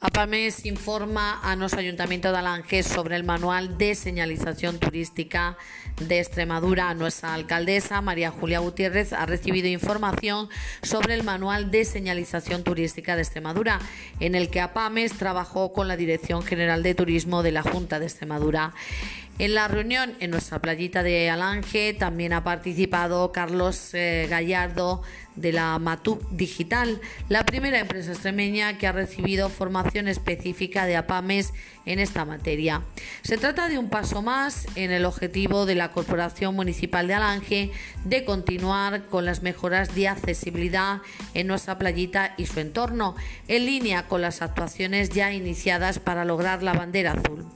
APAMES informa a nuestro Ayuntamiento de Alange sobre el manual de señalización turística de Extremadura. Nuestra alcaldesa, María Julia Gutiérrez, ha recibido información sobre el manual de señalización turística de Extremadura, en el que APAMES trabajó con la Dirección General de Turismo de la Junta de Extremadura. En la reunión en nuestra playita de Alange también ha participado Carlos eh, Gallardo de la Matuc Digital, la primera empresa extremeña que ha recibido formación específica de APAMES en esta materia. Se trata de un paso más en el objetivo de la Corporación Municipal de Alange de continuar con las mejoras de accesibilidad en nuestra playita y su entorno, en línea con las actuaciones ya iniciadas para lograr la bandera azul.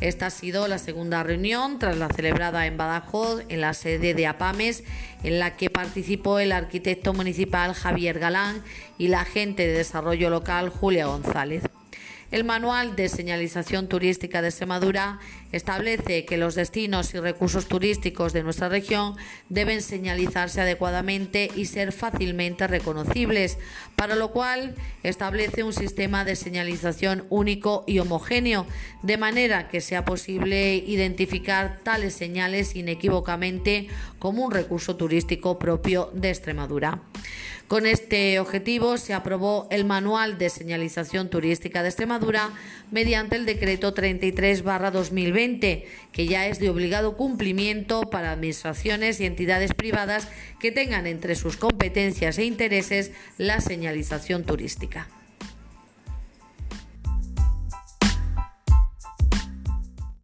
Esta ha sido la segunda reunión tras la celebrada en Badajoz, en la sede de APAMES, en la que participó el arquitecto municipal Javier Galán y la agente de desarrollo local Julia González. El Manual de Señalización Turística de Extremadura establece que los destinos y recursos turísticos de nuestra región deben señalizarse adecuadamente y ser fácilmente reconocibles, para lo cual establece un sistema de señalización único y homogéneo, de manera que sea posible identificar tales señales inequívocamente como un recurso turístico propio de Extremadura. Con este objetivo se aprobó el Manual de Señalización Turística de Extremadura mediante el Decreto 33-2020, que ya es de obligado cumplimiento para administraciones y entidades privadas que tengan entre sus competencias e intereses la señalización turística.